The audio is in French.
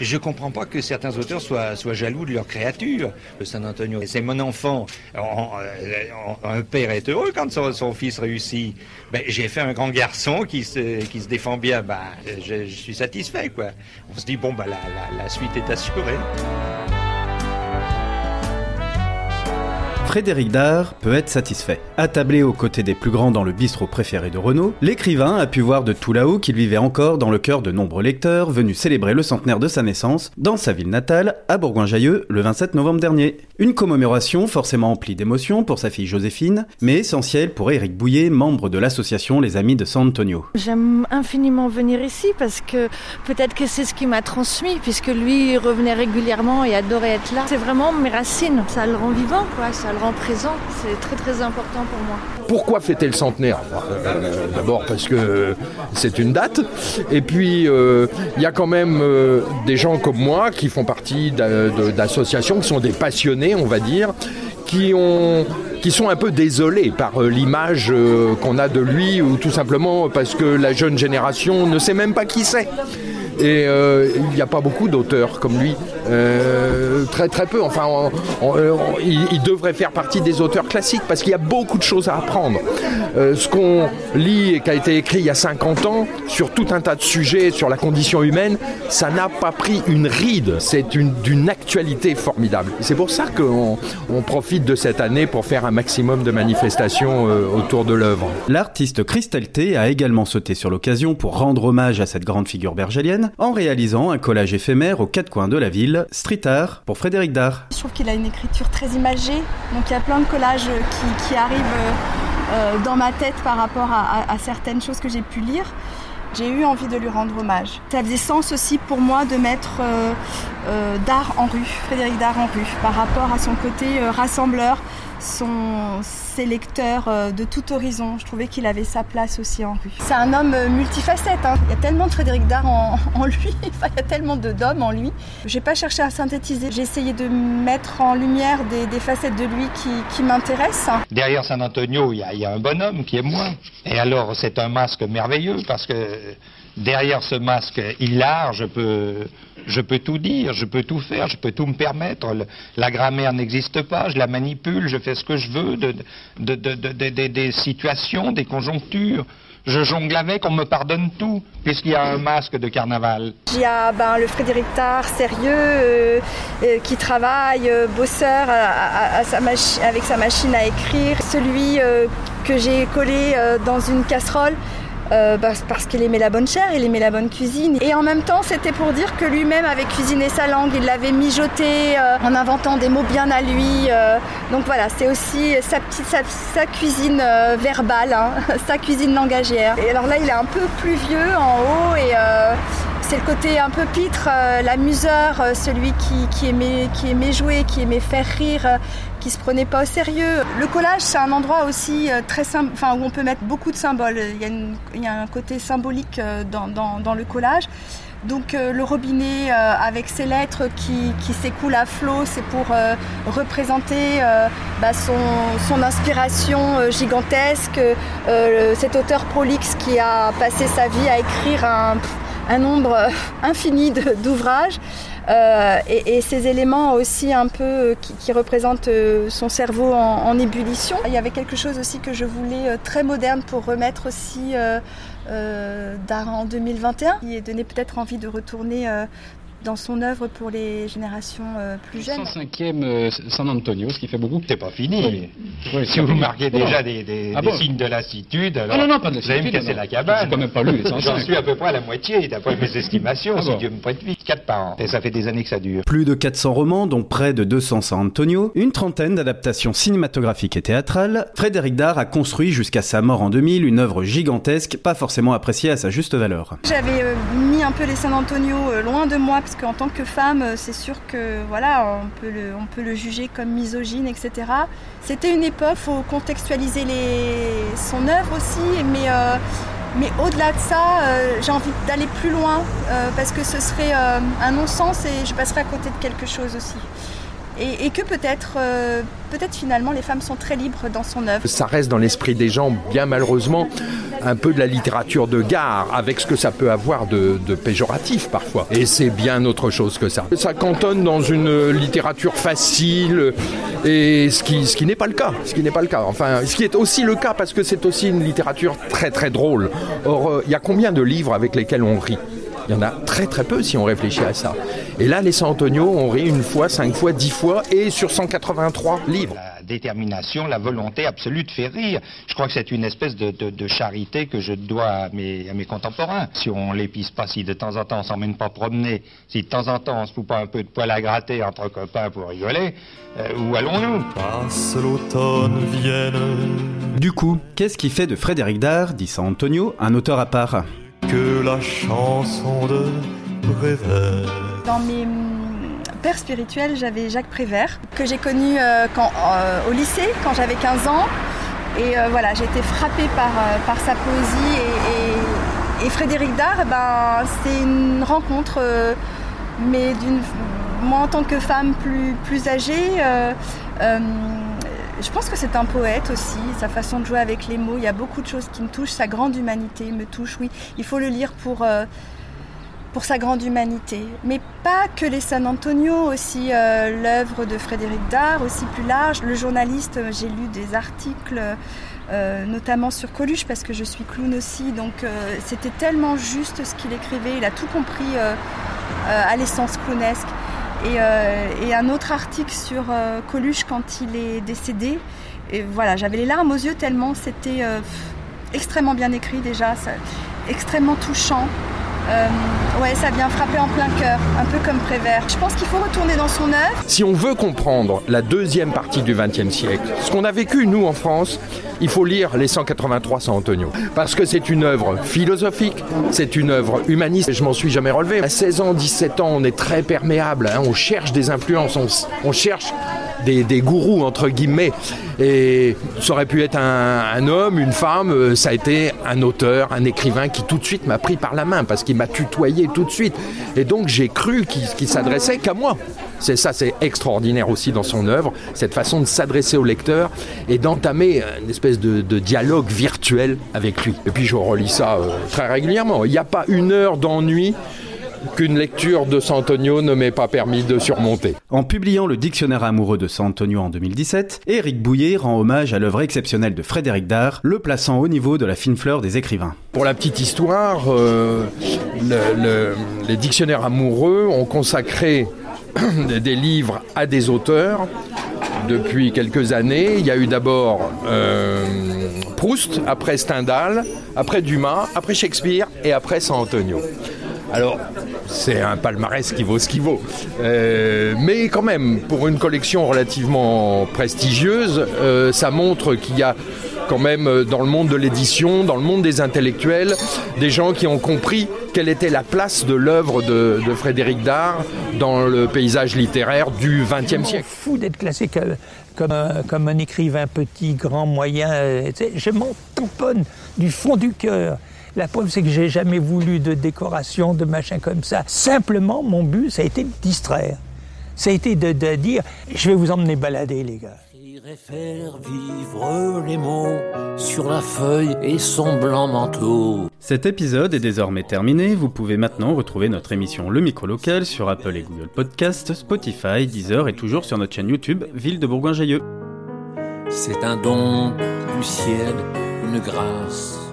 Je comprends pas que certains auteurs soient, soient jaloux de leur créature. Le San Antonio, c'est mon enfant. un père est heureux quand son, fils réussit. Ben, j'ai fait un grand garçon qui se, qui se défend bien. Ben, je, suis satisfait, quoi. On se dit, bon, ben, la, la, la suite est assurée. Frédéric Dard peut être satisfait. Attablé aux côtés des plus grands dans le bistrot préféré de Renault, l'écrivain a pu voir de tout là-haut qu'il vivait encore dans le cœur de nombreux lecteurs venus célébrer le centenaire de sa naissance dans sa ville natale, à Bourgoin-Jailleux, le 27 novembre dernier. Une commémoration forcément emplie d'émotions pour sa fille Joséphine, mais essentielle pour Éric Bouillet, membre de l'association Les Amis de San Antonio. J'aime infiniment venir ici parce que peut-être que c'est ce qui m'a transmis, puisque lui revenait régulièrement et adorait être là. C'est vraiment mes racines, ça le rend vivant, quoi. Présent. C'est très très important pour moi. Pourquoi fêter le centenaire euh, D'abord parce que c'est une date. Et puis, euh, il y a quand même euh, des gens comme moi qui font partie d'associations, qui sont des passionnés, on va dire, qui, ont, qui sont un peu désolés par l'image qu'on a de lui, ou tout simplement parce que la jeune génération ne sait même pas qui c'est. Et il n'y a pas beaucoup d'auteurs comme lui. Euh, très très peu. Enfin, il, devrait faire partie des auteurs classiques parce qu'il y a beaucoup de choses à apprendre. Euh, ce qu'on lit et qui a été écrit il y a 50 ans sur tout un tas de sujets sur la condition humaine, ça n'a pas pris une ride. C'est d'une actualité formidable. C'est pour ça qu'on on profite de cette année pour faire un maximum de manifestations autour de l'œuvre. L'artiste Christelle T a également sauté sur l'occasion pour rendre hommage à cette grande figure bergélienne en réalisant un collage éphémère aux quatre coins de la ville, Street Art pour Frédéric Dard. Je trouve qu'il a une écriture très imagée, donc il y a plein de collages qui, arrivent euh, dans ma tête par rapport à, certaines choses que j'ai pu lire j'ai eu envie de lui rendre hommage. Ça faisait sens aussi pour moi de mettre euh, euh, Dard en rue, Frédéric Dard en rue, par rapport à son côté rassembleur, son, ses lecteurs euh, de tout horizon. Je trouvais qu'il avait sa place aussi en rue. C'est un homme euh, multifacette. Hein. Il y a tellement de Frédéric Dard en, lui, il y a tellement d'hommes en lui. J'ai pas cherché à synthétiser. J'ai essayé de mettre en lumière des, facettes de lui qui, m'intéressent. Derrière San Antonio, il y, a, il y a un bonhomme qui est moi. Et alors, c'est un masque merveilleux parce que derrière ce masque hilar, je peux, je peux tout dire, je peux tout faire, je peux tout me permettre. la grammaire n'existe pas, je la manipule, je fais ce que je veux de, des situations, des conjonctures. Je jongle avec, on me pardonne tout, puisqu'il y a un masque de carnaval. Il y a ben, le Frédéric Tard, sérieux, euh, euh, qui travaille, euh, bosseur, avec sa machine à écrire. Celui que j'ai collé dans une casserole, euh, parce qu'il aimait la bonne chair, il aimait la bonne cuisine. Et en même temps, c'était pour dire que lui-même avait cuisiné sa langue, il l'avait mijotée euh, en inventant des mots bien à lui. Euh. donc voilà, c'est aussi sa, petite, sa, cuisine verbale, hein, sa cuisine langagière. Et alors là, il est un peu plus vieux en haut et c'est le côté un peu pitre, l'amuseur, celui qui aimait jouer, qui aimait faire rire, qui se prenait pas au sérieux. Le collage, c'est un endroit aussi euh, très enfin, où on peut mettre beaucoup de symboles. Il y a, un côté symbolique euh, dans, le collage. Donc euh, le robinet avec ses lettres qui, s'écoulent à flot, c'est pour représenter bah, son, inspiration gigantesque. cet auteur prolixe qui a passé sa vie à écrire un nombre infini d'ouvrages. Euh, et, ces éléments aussi un peu euh, qui, représentent euh, son cerveau en, ébullition. Il y avait quelque chose aussi que je voulais très moderne pour remettre aussi d'art en 2021, qui donnait peut-être envie de retourner dans son œuvre pour les générations euh, plus jeunes. 105e euh, San Antonio, ce qui fait beaucoup. C'est pas fini. si vous marquez déjà des, ah signes de lassitude, alors non, non, pas de vous allez me casser la cabane. quand même pas lu. J'en suis à peu près à la moitié, d'après mes estimations, ah si Dieu me prête vie. 4 par an. Et ça fait des années que ça dure. Plus de 400 romans, dont près de 200 San Antonio, une trentaine d'adaptations cinématographiques et théâtrales. Frédéric Dard a construit jusqu'à sa mort en 2000 une œuvre gigantesque, pas forcément appréciée à sa juste valeur. J'avais euh, mis un peu les San Antonio loin de moi, parce qu'en tant que femme, euh, c'est sûr que voilà, on peut le, juger comme misogyne, etc. C'était une époque, faut contextualiser son œuvre aussi, mais, euh, au-delà de ça, euh, j'ai envie d'aller plus loin parce que ce serait un non-sens et je passerai à côté de quelque chose aussi. Et, que peut-être euh, peut-être finalement les femmes sont très libres dans son œuvre. Ça reste dans l'esprit des gens, bien malheureusement, un peu de la littérature de gare, avec ce que ça peut avoir de, péjoratif parfois. Et c'est bien autre chose que ça. Ça cantonne dans une littérature facile, et ce qui, ce qui n'est pas le cas. Ce qui n'est pas le cas. Enfin, ce qui est aussi le cas parce que c'est aussi une littérature très très drôle. Or, euh, il y a combien de livres avec lesquels on rit? Il y en a très très peu si on réfléchit à ça. Et là, les San Antonio, on rit une fois, cinq fois, dix fois, et sur 183 livres La détermination, la volonté absolue de faire rire. Je crois que c'est une espèce de, charité que je dois à mes, contemporains. Si on l'épice pas, si de temps en temps on s'emmène pas promener, si de temps en temps on se fout pas un peu de poil à gratter entre copains pour rigoler, euh, où allons-nous? Passe l'automne, vienne. Du coup, qu'est-ce qui fait de Frédéric Dard, dit San Antonio, un auteur à part? Que la chanson de Prévert. Dans mes hum, pères spirituels, j'avais Jacques Prévert, que j'ai connu euh, quand, euh, au lycée quand j'avais 15 ans. Et euh, voilà, j'ai été frappée par, par sa poésie. Et, Frédéric Dard, ben, c'est une rencontre, mais d'une, moi en tant que femme plus, plus âgée, je pense que c'est un poète aussi, sa façon de jouer avec les mots. Il y a beaucoup de choses qui me touchent. Sa grande humanité me touche, oui. Il faut le lire pour, euh, sa grande humanité. Mais pas que les San Antonio, aussi euh, l'œuvre de Frédéric Dard, aussi plus large. Le journaliste, euh, j'ai lu des articles. notamment sur Coluche parce que je suis clown aussi donc c'était tellement juste ce qu'il écrivait il a tout compris à l'essence clownesque euh, et, un autre article sur euh, Coluche quand il est décédé. Et voilà, j'avais les larmes aux yeux tellement c'était euh, extrêmement bien écrit déjà, extrêmement touchant. Euh, ouais, ça vient frapper en plein cœur, un peu comme Prévert. Je pense qu'il faut retourner dans son œuvre. Si on veut comprendre la deuxième partie du XXe siècle, ce qu'on a vécu nous en France, il faut lire les 183 San Antonio. Parce que c'est une œuvre philosophique, c'est une œuvre humaniste. Je m'en suis jamais relevé. À 16 ans, 17 ans, on est très perméable. Hein. on cherche des influences, on cherche des, gourous, entre guillemets. Et ça aurait pu être un, homme, une femme, euh, ça a été un auteur, un écrivain qui tout de suite m'a pris par la main parce qu'il m'a tutoyé tout de suite. Et donc j'ai cru qu'il s'adressait qu'à moi. C'est ça, c'est extraordinaire aussi dans son œuvre, cette façon de s'adresser au lecteur et d'entamer une espèce de, dialogue virtuel avec lui. Et puis je relis ça euh, très régulièrement. Il n'y a pas une heure d'ennui qu'une lecture de Antonio ne m'ait pas permis de surmonter. En publiant le dictionnaire amoureux de Antonio en 2017, Éric Bouillet rend hommage à l'œuvre exceptionnelle de Frédéric Dard, le plaçant au niveau de la fine fleur des écrivains. Pour la petite histoire, euh, les dictionnaires amoureux ont consacré des livres à des auteurs depuis quelques années. Il y a eu d'abord euh, Proust, après Stendhal, après Dumas, après Shakespeare et après San Antonio. Alors, c'est un palmarès qui vaut ce qu'il vaut. Euh, mais quand même, pour une collection relativement prestigieuse, euh, ça montre qu'il y a quand même euh, dans le monde de l'édition, dans le monde des intellectuels, des gens qui ont compris quelle était la place de l'œuvre de, Frédéric Dard dans le paysage littéraire du XXe siècle. fou d'être classé comme, comme, un écrivain petit, grand, moyen. Je m'en tamponne du fond du cœur. La preuve, c'est que j'ai jamais voulu de décoration, de machin comme ça. Simplement, mon but, ça a été de distraire. Ça a été de, dire, je vais vous emmener balader, les gars. faire vivre les mots sur la feuille et son blanc manteau. Cet épisode est désormais terminé. Vous pouvez maintenant retrouver notre émission Le Micro Local sur Apple et Google Podcast, Spotify, Deezer et toujours sur notre chaîne YouTube Ville de Bourgoin-Jailleux. C'est un don du ciel, une grâce